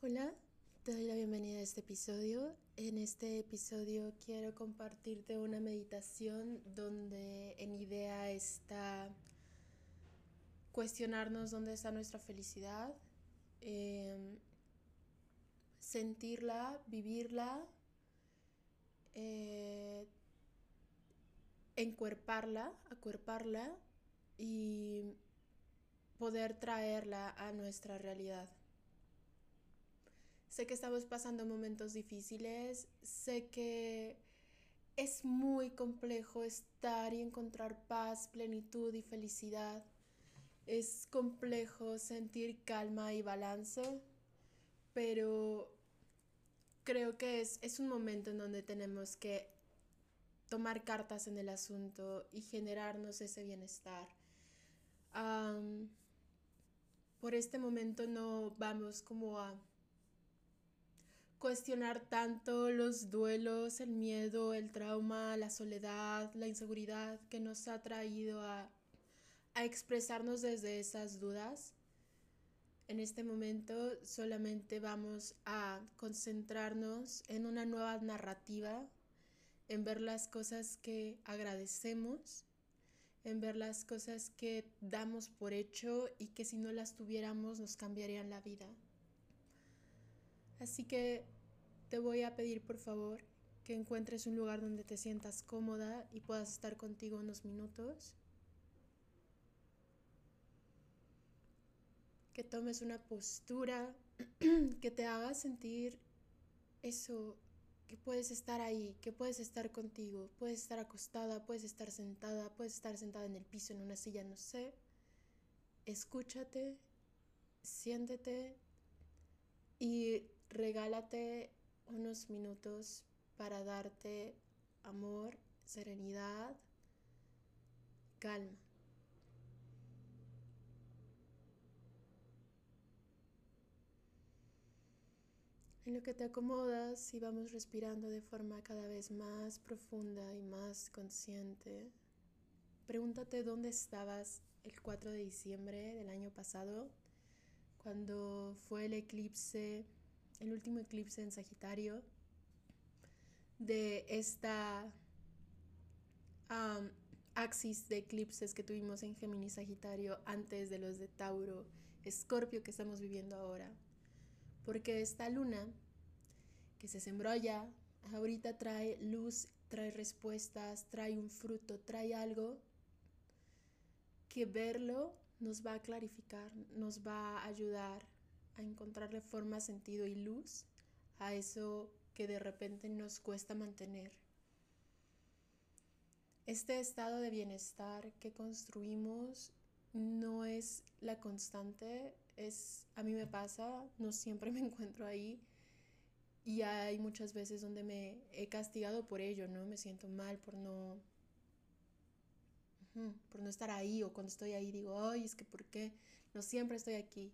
Hola, te doy la bienvenida a este episodio. En este episodio quiero compartirte una meditación donde en idea está cuestionarnos dónde está nuestra felicidad, em, sentirla, vivirla, eh, encuerparla, acuerparla y poder traerla a nuestra realidad. Sé que estamos pasando momentos difíciles, sé que es muy complejo estar y encontrar paz, plenitud y felicidad. Es complejo sentir calma y balance, pero creo que es, es un momento en donde tenemos que tomar cartas en el asunto y generarnos ese bienestar. por este momento no vamos como a cuestionar tanto los duelos, el miedo, el trauma, la soledad, la inseguridad que nos ha traído a, a expresarnos desde esas dudas. En este momento solamente vamos a concentrarnos en una nueva narrativa, en ver las cosas que agradecemos, en ver las cosas que damos por hecho y que si no las tuviéramos nos cambiarían la vida. Así que te voy a pedir por favor que encuentres un lugar donde te sientas cómoda y puedas estar contigo unos minutos. Que tomes una postura que te haga sentir eso, que puedes estar ahí, que puedes estar contigo, puedes estar acostada, puedes estar sentada, puedes estar sentada en el piso, en una silla, no sé. Escúchate, siéntete y regálate unos minutos para darte amor, serenidad, calma. En lo que te acomodas y vamos respirando de forma cada vez más profunda y más consciente, pregúntate dónde estabas el 4 de diciembre del año pasado, cuando fue el eclipse el último eclipse en Sagitario de esta axis de eclipses que tuvimos en Géminis Sagitario antes de los de Tauro, Escorpio que estamos viviendo ahora. Porque esta luna que se sembró allá, ahorita trae luz, trae respuestas, trae un fruto, trae algo que verlo nos va a clarificar, nos va a ayudar a encontrarle forma, sentido y luz a eso que de repente nos cuesta mantener. Este estado de bienestar que construimos no es la constante, es a mí me pasa, no siempre me encuentro ahí y hay muchas veces donde me he castigado por ello, ¿no? Me siento mal por no por no estar ahí o cuando estoy ahí digo, "Ay, es que por qué no siempre estoy aquí."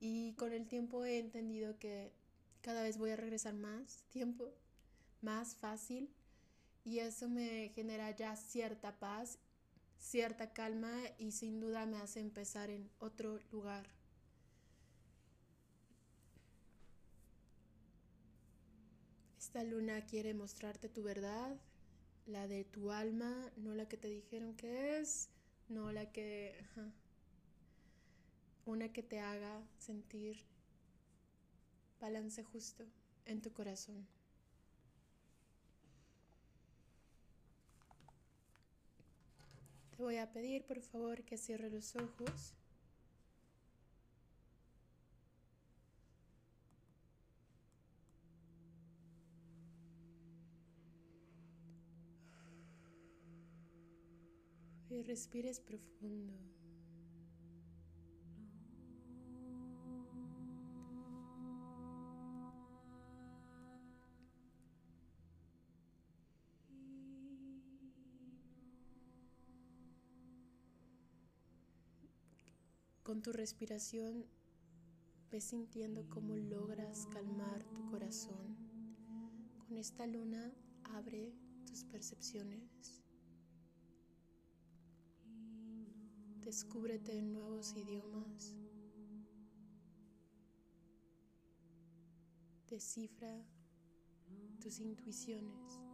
Y con el tiempo he entendido que cada vez voy a regresar más tiempo, más fácil. Y eso me genera ya cierta paz, cierta calma y sin duda me hace empezar en otro lugar. Esta luna quiere mostrarte tu verdad, la de tu alma, no la que te dijeron que es, no la que una que te haga sentir balance justo en tu corazón. Te voy a pedir por favor que cierre los ojos. Y respires profundo. Con tu respiración ves sintiendo cómo logras calmar tu corazón. Con esta luna abre tus percepciones. Descúbrete en nuevos idiomas. descifra tus intuiciones.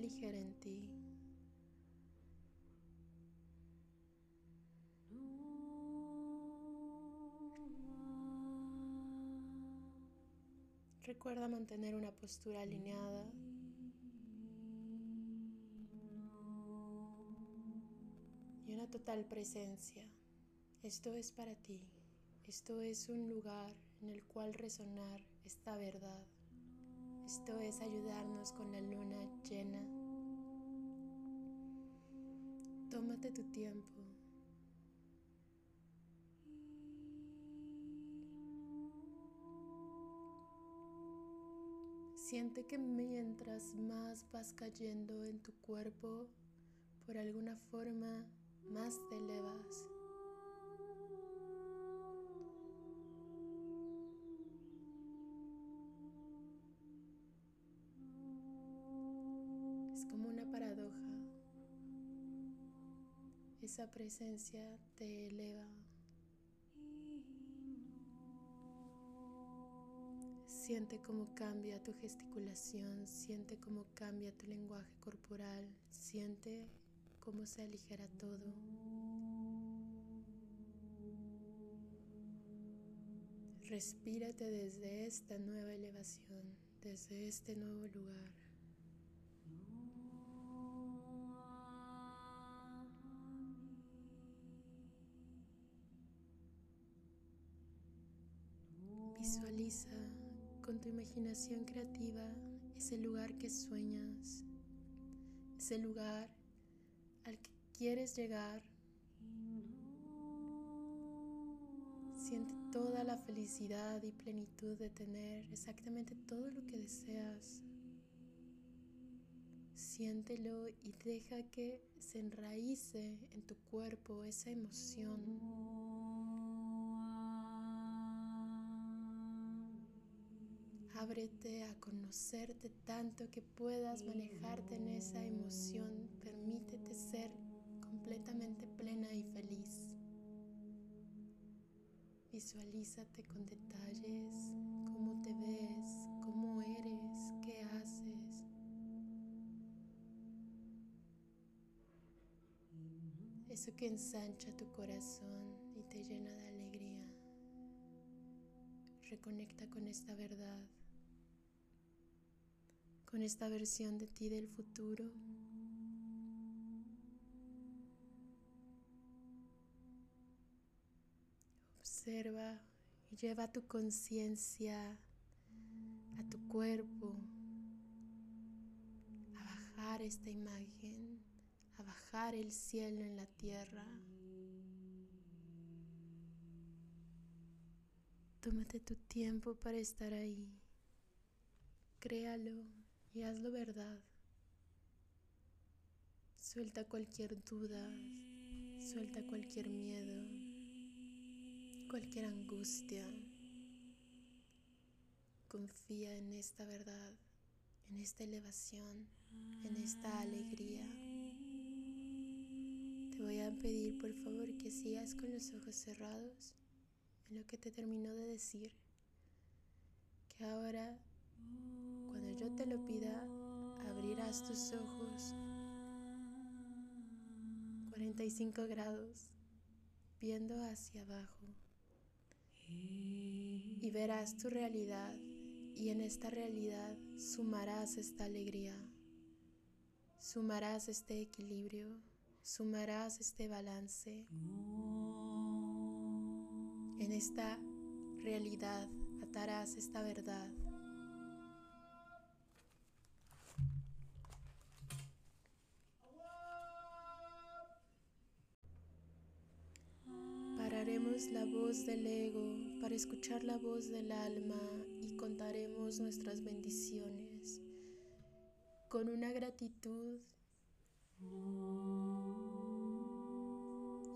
Ligera en ti. Recuerda mantener una postura alineada. Y una total presencia. Esto es para ti. Esto es un lugar en el cual resonar esta verdad. Esto es ayudarnos con la luna llena. Tómate tu tiempo. Siente que mientras más vas cayendo en tu cuerpo, por alguna forma más te elevas. Es como una paradoja. Esa presencia te eleva. Siente cómo cambia tu gesticulación, siente cómo cambia tu lenguaje corporal, siente cómo se aligera todo. Respírate desde esta nueva elevación, desde este nuevo lugar. Con tu imaginación creativa ese lugar que sueñas, ese lugar al que quieres llegar. Siente toda la felicidad y plenitud de tener exactamente todo lo que deseas. Siéntelo y deja que se enraíce en tu cuerpo esa emoción. Ábrete a conocerte tanto que puedas manejarte en esa emoción. Permítete ser completamente plena y feliz. Visualízate con detalles, cómo te ves, cómo eres, qué haces. Eso que ensancha tu corazón y te llena de alegría. Reconecta con esta verdad con esta versión de ti del futuro. Observa y lleva tu conciencia a tu cuerpo, a bajar esta imagen, a bajar el cielo en la tierra. Tómate tu tiempo para estar ahí. Créalo y hazlo verdad. Suelta cualquier duda, suelta cualquier miedo, cualquier angustia. Confía en esta verdad, en esta elevación, en esta alegría. Te voy a pedir por favor que sigas con los ojos cerrados en lo que te termino de decir. Que ahora yo te lo pida, abrirás tus ojos 45 grados, viendo hacia abajo. Y verás tu realidad y en esta realidad sumarás esta alegría, sumarás este equilibrio, sumarás este balance. En esta realidad atarás esta verdad voz del ego para escuchar la voz del alma y contaremos nuestras bendiciones con una gratitud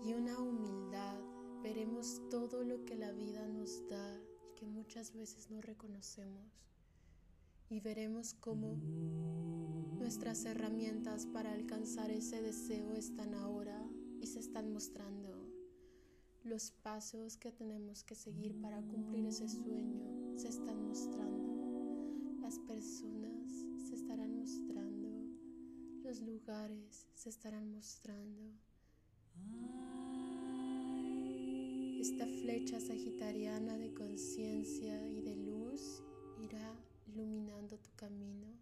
y una humildad. Veremos todo lo que la vida nos da y que muchas veces no reconocemos. Y veremos cómo Nuestras herramientas para alcanzar ese deseo están ahora y se están mostrando. Los pasos que tenemos que seguir para cumplir ese sueño se están mostrando. Las personas se estarán mostrando. Los lugares se estarán mostrando. Esta flecha sagitariana de conciencia y de luz irá iluminando tu camino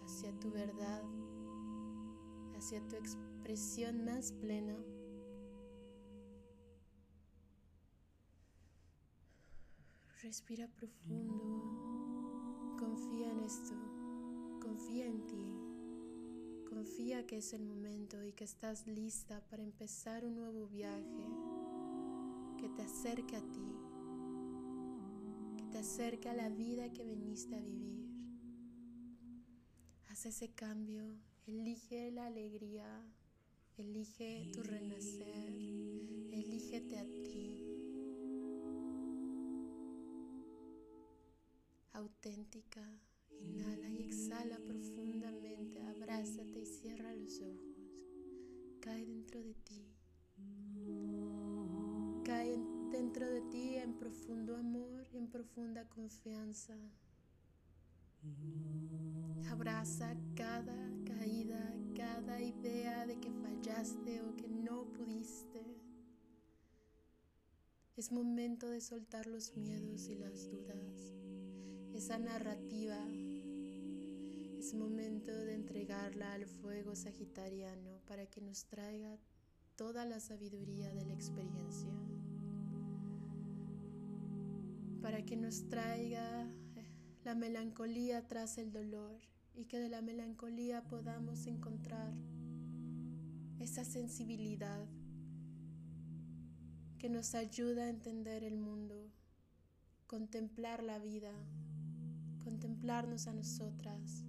hacia tu verdad, hacia tu expresión más plena. Respira profundo, confía en esto, confía en ti, confía que es el momento y que estás lista para empezar un nuevo viaje. Que te acerque a ti, que te acerque a la vida que viniste a vivir. Haz ese cambio, elige la alegría, elige tu renacer, elígete a ti. Auténtica, inhala y exhala profundamente, abrázate y cierra los ojos. Cae dentro de ti. Cae dentro de ti en profundo amor, en profunda confianza. Abraza cada caída, cada idea de que fallaste o que no pudiste. Es momento de soltar los miedos y las dudas, esa narrativa. Es momento de entregarla al fuego sagitariano para que nos traiga toda la sabiduría de la experiencia. Para que nos traiga la melancolía tras el dolor y que de la melancolía podamos encontrar esa sensibilidad que nos ayuda a entender el mundo, contemplar la vida, contemplarnos a nosotras,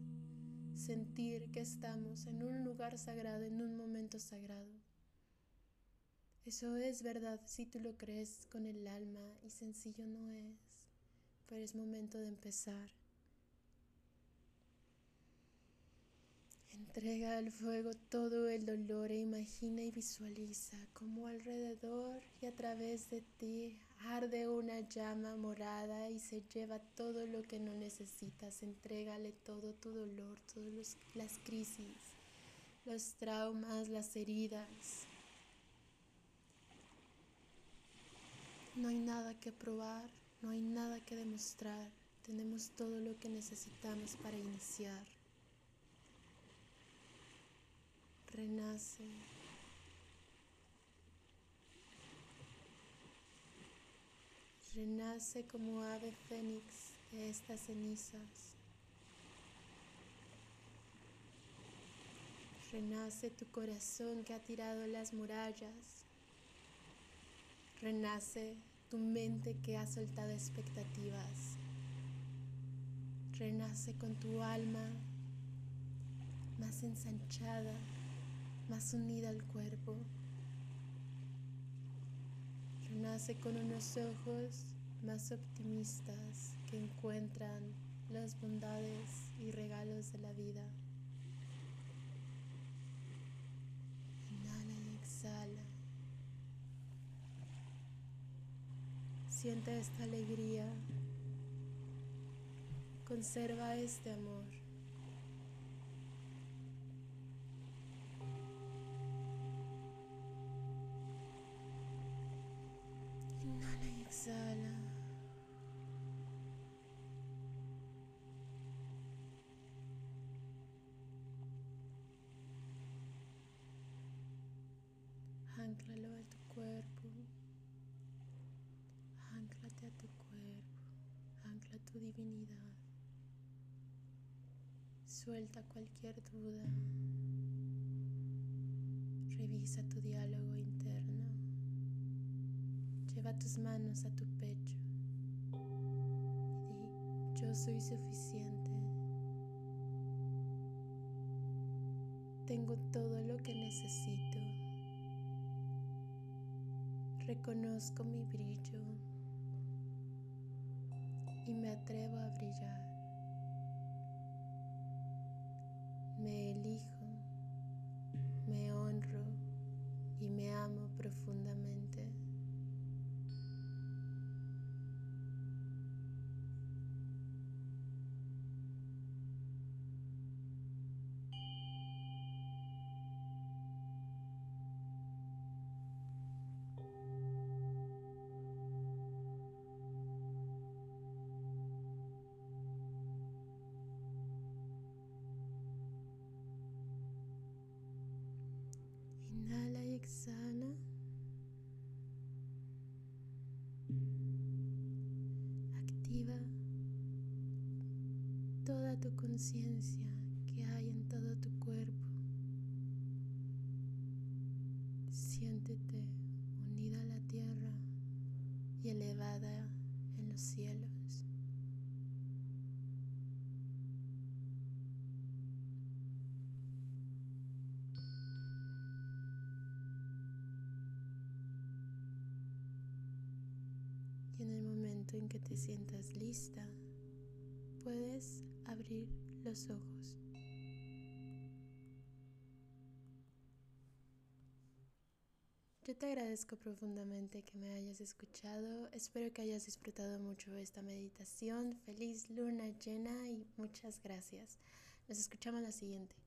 sentir que estamos en un lugar sagrado, en un momento sagrado. Eso es verdad si tú lo crees con el alma y sencillo no es pero es momento de empezar. Entrega al fuego todo el dolor e imagina y visualiza como alrededor y a través de ti arde una llama morada y se lleva todo lo que no necesitas. Entrégale todo tu dolor, todas las crisis, los traumas, las heridas. No hay nada que probar. No hay nada que demostrar, tenemos todo lo que necesitamos para iniciar. Renace. Renace como ave fénix de estas cenizas. Renace tu corazón que ha tirado las murallas. Renace tu mente que ha soltado expectativas. Renace con tu alma más ensanchada, más unida al cuerpo. Renace con unos ojos más optimistas que encuentran las bondades y regalos de la vida. Inhala y exhala. Siente esta alegría. Conserva este amor. Suelta cualquier duda. Revisa tu diálogo interno. Lleva tus manos a tu pecho y di, yo soy suficiente. Tengo todo lo que necesito. Reconozco mi brillo y me atrevo a brillar. Me elijo, Inhala y exhala. Activa toda tu conciencia que hay en todo tu Y en el momento en que te sientas lista, puedes abrir los ojos. Yo te agradezco profundamente que me hayas escuchado. Espero que hayas disfrutado mucho esta meditación. Feliz luna llena y muchas gracias. Nos escuchamos la siguiente.